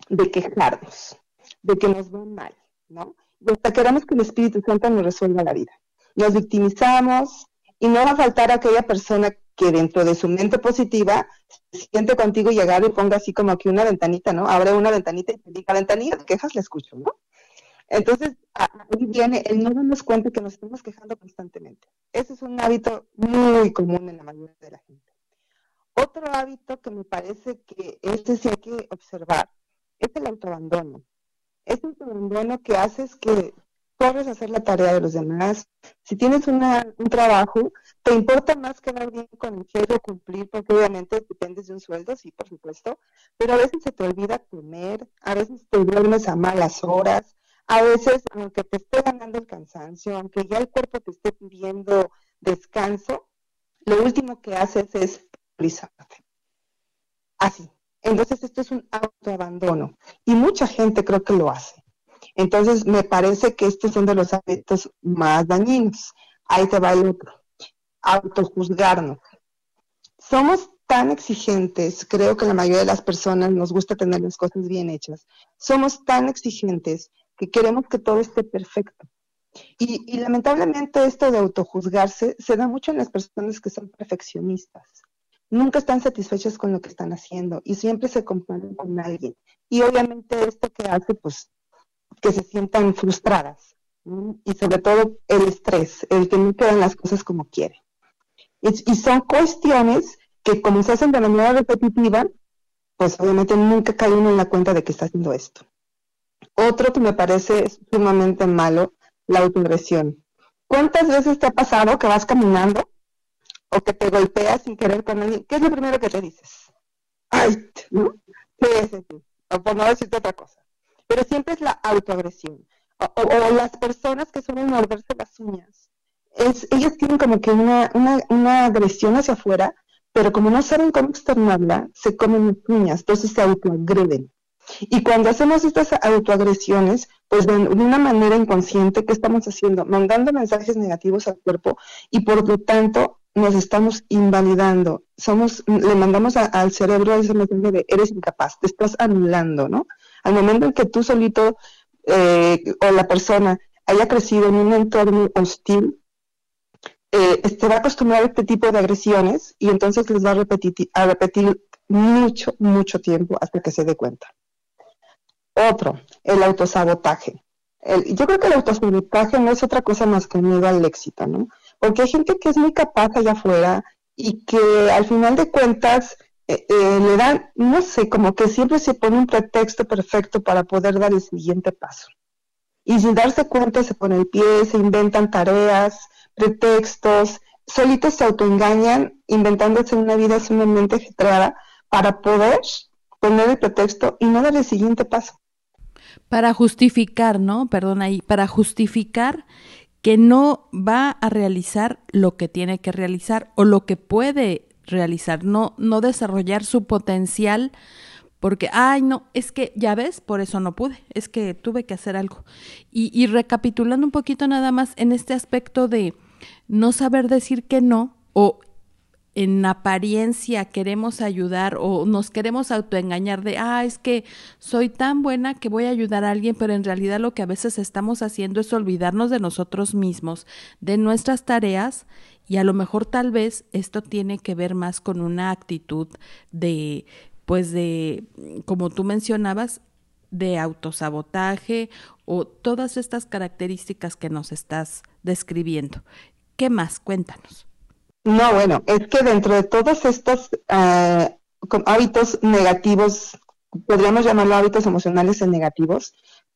de quejarnos, de que nos va mal, ¿no? Y hasta queremos que el Espíritu Santo nos resuelva la vida nos victimizamos y no va a faltar aquella persona que dentro de su mente positiva se siente contigo y y ponga así como que una ventanita, ¿no? Abre una ventanita y te diga, ventanilla de quejas la escucho, ¿no? Entonces, ahí viene el no darnos cuenta que nos estamos quejando constantemente. Ese es un hábito muy común en la mayoría de la gente. Otro hábito que me parece que este sí hay que observar es el autoabandono. Es el autoabandono que haces que corres a hacer la tarea de los demás. Si tienes un trabajo, te importa más quedar bien con el jefe o cumplir, porque obviamente dependes de un sueldo, sí, por supuesto, pero a veces se te olvida comer, a veces te duermes a malas horas, a veces, aunque te esté ganando el cansancio, aunque ya el cuerpo te esté pidiendo descanso, lo último que haces es priorizarte. Así. Entonces, esto es un autoabandono. Y mucha gente creo que lo hace. Entonces, me parece que estos son de los hábitos más dañinos. Ahí te va el otro. Autojuzgarnos. Somos tan exigentes, creo que la mayoría de las personas nos gusta tener las cosas bien hechas. Somos tan exigentes que queremos que todo esté perfecto. Y, lamentablemente esto de autojuzgarse se da mucho en las personas que son perfeccionistas. Nunca están satisfechas con lo que están haciendo y siempre se comparan con alguien. Y obviamente esto que hace, pues, que se sientan frustradas. Y sobre todo el estrés, el que no quedan las cosas como quieren. Y, son cuestiones que como se hacen de manera repetitiva, pues obviamente nunca cae uno en la cuenta de que está haciendo esto. Otro que me parece sumamente malo, la autoagresión. ¿Cuántas veces te ha pasado que vas caminando o que te golpeas sin querer con alguien? ¿Qué es lo primero que te dices? Ay, ¿no? Sí, sí, sí. O por no decirte otra cosa. Pero siempre es la autoagresión. O, las personas que suelen morderse las uñas. Es, ellas tienen como que una, una, una agresión hacia afuera, pero como no saben cómo externarla, se comen uñas, entonces se autoagreden. Y cuando hacemos estas autoagresiones, pues de una manera inconsciente, ¿qué estamos haciendo? Mandando mensajes negativos al cuerpo y por lo tanto nos estamos invalidando. Somos, le mandamos al cerebro ese mensaje de eres incapaz, te estás anulando, ¿no? Al momento en que tú solito eh, o la persona haya crecido en un entorno hostil, eh, se va a acostumbrar a este tipo de agresiones y entonces les va a repetir, a repetir mucho, mucho tiempo hasta que se dé cuenta. Otro, el autosabotaje. yo creo que el autosabotaje no es otra cosa más que miedo al éxito, ¿no? Porque hay gente que es muy capaz allá afuera y que al final de cuentas eh, eh, le dan, no sé, como que siempre se pone un pretexto perfecto para poder dar el siguiente paso. Y sin darse cuenta se pone el pie, se inventan tareas, pretextos, solitos se autoengañan, inventándose una vida sumamente agitada para poder poner el pretexto y no dar el siguiente paso para justificar, ¿no? Perdón ahí, para justificar que no va a realizar lo que tiene que realizar o lo que puede realizar, no, no desarrollar su potencial porque, ay, no, es que, ya ves, por eso no pude, es que tuve que hacer algo. Y, y recapitulando un poquito nada más en este aspecto de no saber decir que no o en apariencia queremos ayudar o nos queremos autoengañar de, ah, es que soy tan buena que voy a ayudar a alguien, pero en realidad lo que a veces estamos haciendo es olvidarnos de nosotros mismos, de nuestras tareas y a lo mejor tal vez esto tiene que ver más con una actitud de, pues de, como tú mencionabas, de autosabotaje o todas estas características que nos estás describiendo. ¿Qué más? Cuéntanos. No, bueno, es que dentro de todos estos eh, hábitos negativos, podríamos llamarlo hábitos emocionales negativos,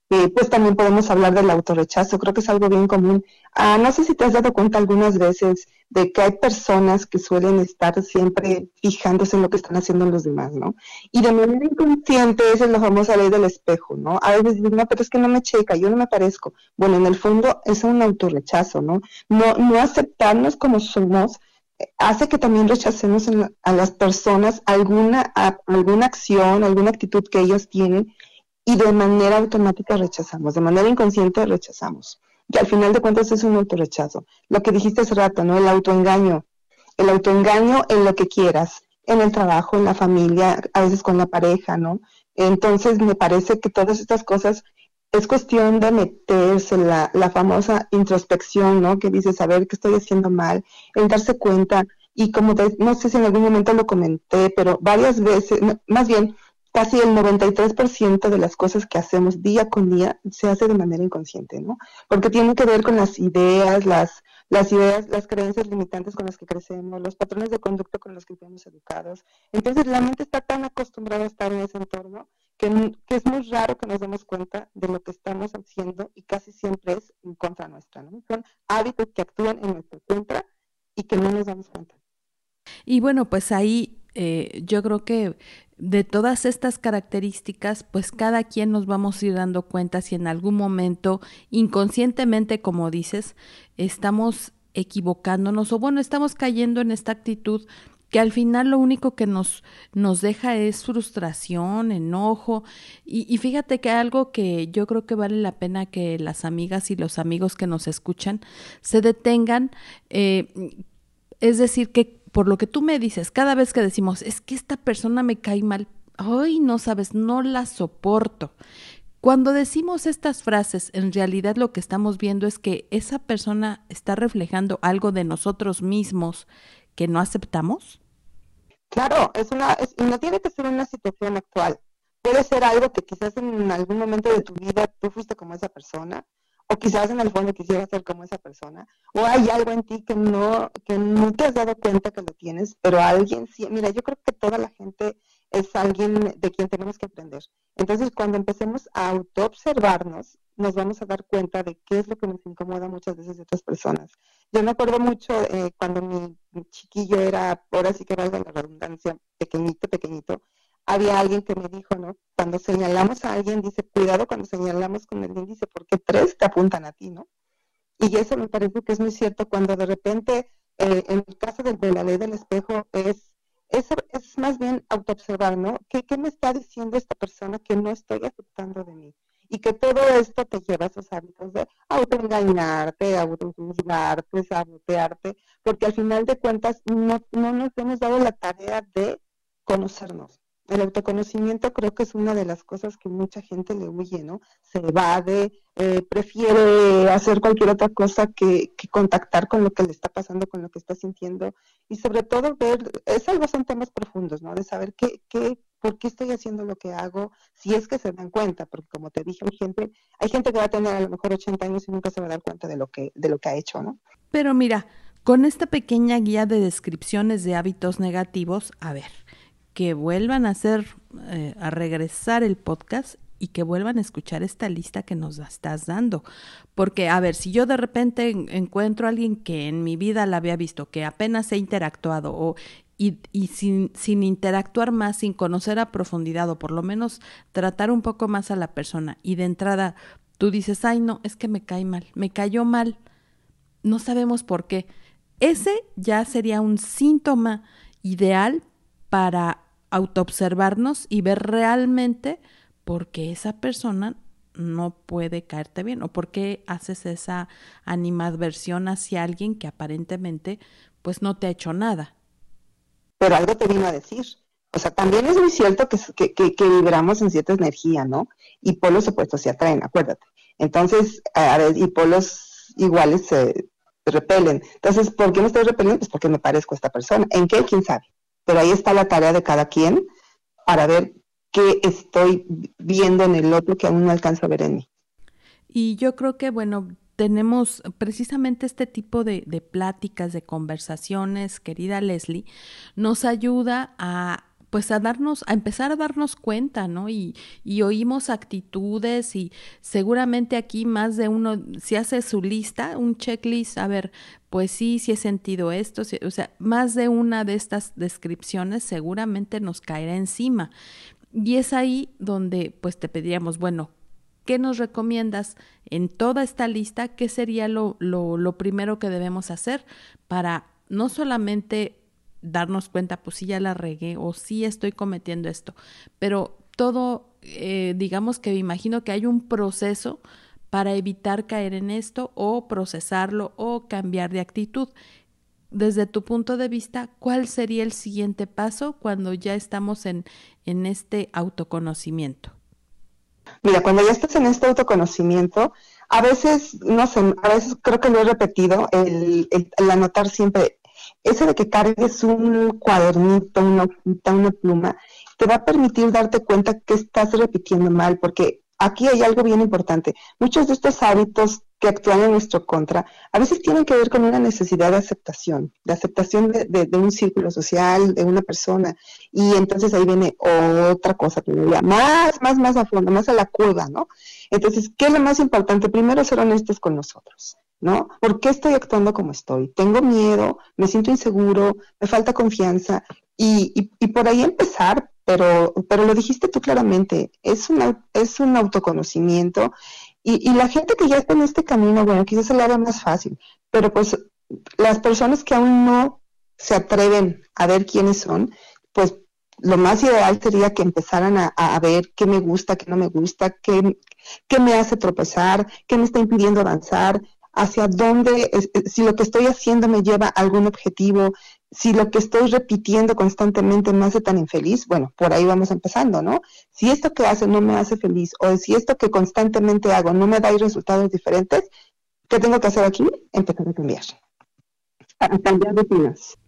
eh, pues también podemos hablar del autorrechazo, creo que es algo bien común. Ah, no sé si te has dado cuenta algunas veces de que hay personas que suelen estar siempre fijándose en lo que están haciendo los demás, ¿no? Y de manera inconsciente, esa es la famosa ley del espejo, ¿no? A veces dicen, no, pero es que no me checa, yo no me parezco. Bueno, en el fondo es un autorrechazo, ¿no? No, no aceptarnos como somos, hace que también rechacemos a las personas alguna, alguna acción, alguna actitud que ellos tienen y de manera automática rechazamos, de manera inconsciente rechazamos. Y al final de cuentas es un autorrechazo. Lo que dijiste hace rato, ¿no? El autoengaño. El autoengaño en lo que quieras, en el trabajo, en la familia, a veces con la pareja, ¿no? Entonces me parece que todas estas cosas es cuestión de meterse la, la famosa introspección, ¿no? Que dice saber que estoy haciendo mal, el darse cuenta y como no sé si en algún momento lo comenté, pero varias veces, más bien casi el 93% de las cosas que hacemos día con día se hace de manera inconsciente, ¿no? Porque tiene que ver con las ideas, las, las ideas, las creencias limitantes con las que crecemos, los patrones de conducta con los que fuimos educados. Entonces la mente está tan acostumbrada a estar en ese entorno que, es muy raro que nos demos cuenta de lo que estamos haciendo y casi siempre es en contra nuestra, ¿no? Son hábitos que actúan en nuestra contra y que no nos damos cuenta. Y bueno, pues ahí eh, yo creo que de todas estas características, pues cada quien nos vamos a ir dando cuenta si en algún momento, inconscientemente, como dices, estamos equivocándonos o bueno, estamos cayendo en esta actitud que al final lo único que nos, nos deja es frustración, enojo. Y, fíjate que algo que yo creo que vale la pena que las amigas y los amigos que nos escuchan se detengan, eh, es decir, que por lo que tú me dices, cada vez que decimos, es que esta persona me cae mal, ay, no sabes, no la soporto. Cuando decimos estas frases, en realidad lo que estamos viendo es que esa persona está reflejando algo de nosotros mismos que no aceptamos? Claro, es una, y no tiene que ser una situación actual. Puede ser algo que quizás en algún momento de tu vida tú fuiste como esa persona, o quizás en el fondo quisieras ser como esa persona, o hay algo en ti que no, que no te has dado cuenta que lo tienes, pero alguien sí, mira, yo creo que toda la gente es alguien de quien tenemos que aprender. Entonces, cuando empecemos a autoobservarnos, nos vamos a dar cuenta de qué es lo que nos incomoda muchas veces de otras personas. Yo me acuerdo mucho eh, cuando mi, chiquillo era, ahora sí que valga la redundancia, pequeñito, pequeñito, había alguien que me dijo, ¿no? Cuando señalamos a alguien, dice, cuidado cuando señalamos con el índice, porque tres te apuntan a ti, ¿no? Y eso me parece que es muy cierto cuando de repente, eh, en el caso de, de, la ley del espejo, es, es, es más bien autoobservar, ¿no? ¿Qué, ¿Qué me está diciendo esta persona que no estoy aceptando de mí? Y que todo esto te lleva a esos hábitos de autoengañarte, autojuzgarte, sabotearte, porque al final de cuentas no, no nos hemos dado la tarea de conocernos. El autoconocimiento creo que es una de las cosas que mucha gente le huye, ¿no? Se evade, eh, prefiere hacer cualquier otra cosa que, que, contactar con lo que le está pasando, con lo que está sintiendo y sobre todo ver, es algo, son temas profundos, ¿no? De saber qué, qué, por qué estoy haciendo lo que hago, si es que se dan cuenta, porque como te dije, hay gente, hay gente que va a tener a lo mejor 80 años y nunca se va a dar cuenta de lo que, de lo que ha hecho, ¿no? Pero mira, con esta pequeña guía de descripciones de hábitos negativos, a ver, que vuelvan a hacer, eh, a regresar el podcast y que vuelvan a escuchar esta lista que nos estás dando. Porque, a ver, si yo de repente encuentro a alguien que en mi vida la había visto, que apenas he interactuado o y, sin, sin, interactuar más, sin conocer a profundidad o por lo menos tratar un poco más a la persona y de entrada tú dices, ay no, es que me cae mal, me cayó mal, no sabemos por qué. Ese ya sería un síntoma ideal para autoobservarnos y ver realmente por qué esa persona no puede caerte bien o por qué haces esa animadversión hacia alguien que aparentemente pues no te ha hecho nada. Pero algo te vino a decir. O sea, también es muy cierto que, que, vibramos en cierta energía, ¿no? Y polos opuestos se atraen, acuérdate. Entonces, a ver, y polos iguales se repelen. Entonces, ¿por qué me estoy repeliendo? Pues porque me parezco a esta persona. ¿En qué? ¿Quién sabe? pero ahí está la tarea de cada quien para ver qué estoy viendo en el otro que aún no alcanzo a ver en mí. Y yo creo que, bueno, tenemos precisamente este tipo de, de pláticas, de conversaciones, querida Leslie, nos ayuda a pues a darnos, a empezar a darnos cuenta, ¿no? Y, y, oímos actitudes y seguramente aquí más de uno, si hace su lista, un checklist, a ver, pues sí, sí he sentido esto, o sea, más de una de estas descripciones seguramente nos caerá encima. Y es ahí donde pues te pediríamos, bueno, ¿qué nos recomiendas en toda esta lista? ¿Qué sería lo, lo, primero que debemos hacer para no solamente darnos cuenta, pues sí ya la regué o sí estoy cometiendo esto. Pero todo, eh, digamos que me imagino que hay un proceso para evitar caer en esto o procesarlo o cambiar de actitud. Desde tu punto de vista, ¿cuál sería el siguiente paso cuando ya estamos en este autoconocimiento? Mira, cuando ya estás en este autoconocimiento, a veces, no sé, a veces creo que lo he repetido, el, el anotar siempre eso de que cargues un cuadernito, una una pluma, te va a permitir darte cuenta que estás repitiendo mal, porque aquí hay algo bien importante. Muchos de estos hábitos que actúan en nuestro contra, a veces tienen que ver con una necesidad de aceptación, de aceptación de, un círculo social, de una persona, y entonces ahí viene otra cosa que más, más, más a fondo, más a la cueva, ¿no? Entonces, ¿qué es lo más importante? Primero ser honestos con nosotros, ¿no? ¿Por qué estoy actuando como estoy? Tengo miedo, me siento inseguro, me falta confianza, y, y, por ahí empezar, pero, pero lo dijiste tú claramente, es, una, es un autoconocimiento y, la gente que ya está en este camino, bueno, quizás la haga más fácil, pero pues las personas que aún no se atreven a ver quiénes son, pues lo más ideal sería que empezaran a, ver qué me gusta, qué no me gusta, qué, qué, me hace tropezar, qué me está impidiendo avanzar, hacia dónde, si lo que estoy haciendo me lleva a algún objetivo, si lo que estoy repitiendo constantemente me hace tan infeliz, bueno, por ahí vamos empezando, ¿no? Si esto que hace no me hace feliz o si esto que constantemente hago no me da resultados diferentes, ¿qué tengo que hacer aquí? Empezar a cambiar. A cambiar.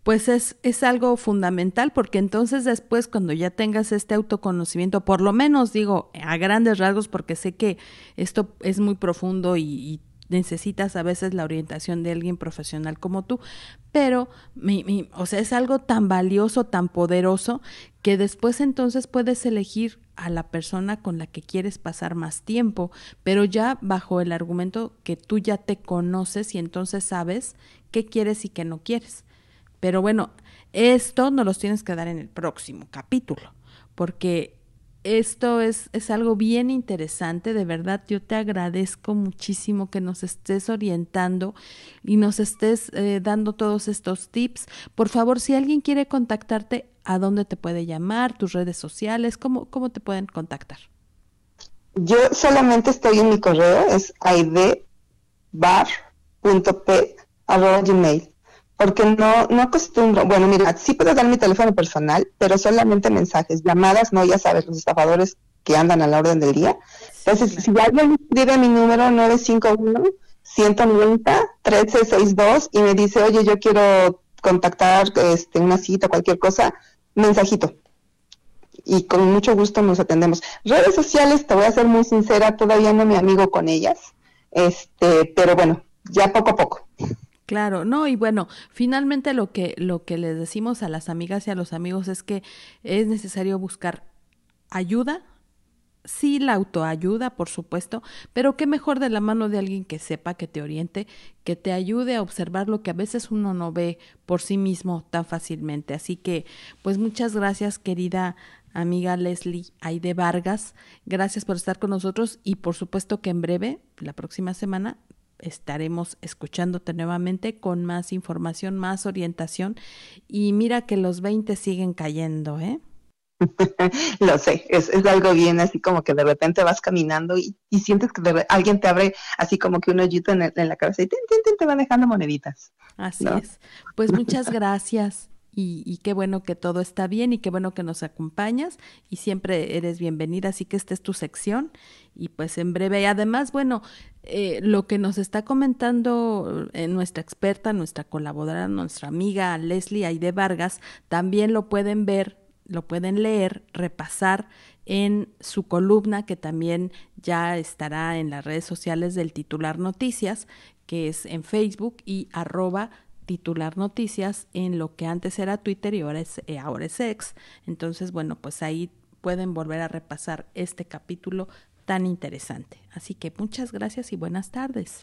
Pues es, es algo fundamental porque entonces después cuando ya tengas este autoconocimiento, por lo menos digo a grandes rasgos porque sé que esto es muy profundo y necesitas a veces la orientación de alguien profesional como tú, pero mi, o sea, es algo tan valioso, tan poderoso, que después entonces puedes elegir a la persona con la que quieres pasar más tiempo, pero ya bajo el argumento que tú ya te conoces y entonces sabes qué quieres y qué no quieres. Pero bueno, esto no los tienes que dar en el próximo capítulo, porque esto es, es, algo bien interesante, de verdad yo te agradezco muchísimo que nos estés orientando y nos estés eh, dando todos estos tips. Por favor, si alguien quiere contactarte, ¿a dónde te puede llamar? ¿Tus redes sociales? ¿Cómo, cómo te pueden contactar? Yo solamente estoy en mi correo, es gmail porque no, no acostumbro, bueno, mira, sí puedo dar mi teléfono personal, pero solamente mensajes, llamadas, no, ya sabes, los estafadores que andan a la orden del día. Entonces, si alguien escribe mi número 951 190 1362 y me dice, oye, yo quiero contactar este, una cita, cualquier cosa, mensajito. Y con mucho gusto nos atendemos. Redes sociales, te voy a ser muy sincera, todavía no me amigo con ellas, este, pero bueno, ya poco a poco. Claro, no, y bueno, finalmente lo que, lo que les decimos a las amigas y a los amigos es que es necesario buscar ayuda, sí la autoayuda, por supuesto, pero qué mejor de la mano de alguien que sepa, que te oriente, que te ayude a observar lo que a veces uno no ve por sí mismo tan fácilmente. Así que, pues muchas gracias, querida amiga Leslie Aide Vargas. Gracias por estar con nosotros y por supuesto que en breve, la próxima semana, estaremos escuchándote nuevamente con más información, más orientación. Y mira que los 20 siguen cayendo, ¿eh? Lo sé, es, algo bien así como que de repente vas caminando y, sientes que alguien te abre así como que un hoyito en, la cabeza y te, te, va dejando moneditas. Así es. Pues muchas gracias y, qué bueno que todo está bien y qué bueno que nos acompañas y siempre eres bienvenida, así que esta es tu sección y pues en breve. Y además, bueno, eh, lo que nos está comentando eh, nuestra experta, nuestra colaboradora, nuestra amiga Leslie Aide Vargas, también lo pueden ver, lo pueden leer, repasar en su columna que también ya estará en las redes sociales del titular noticias, que es en Facebook y arroba titular noticias en lo que antes era Twitter y ahora es, eh, ahora es X. Entonces, bueno, pues ahí pueden volver a repasar este capítulo tan interesante. Así que muchas gracias y buenas tardes.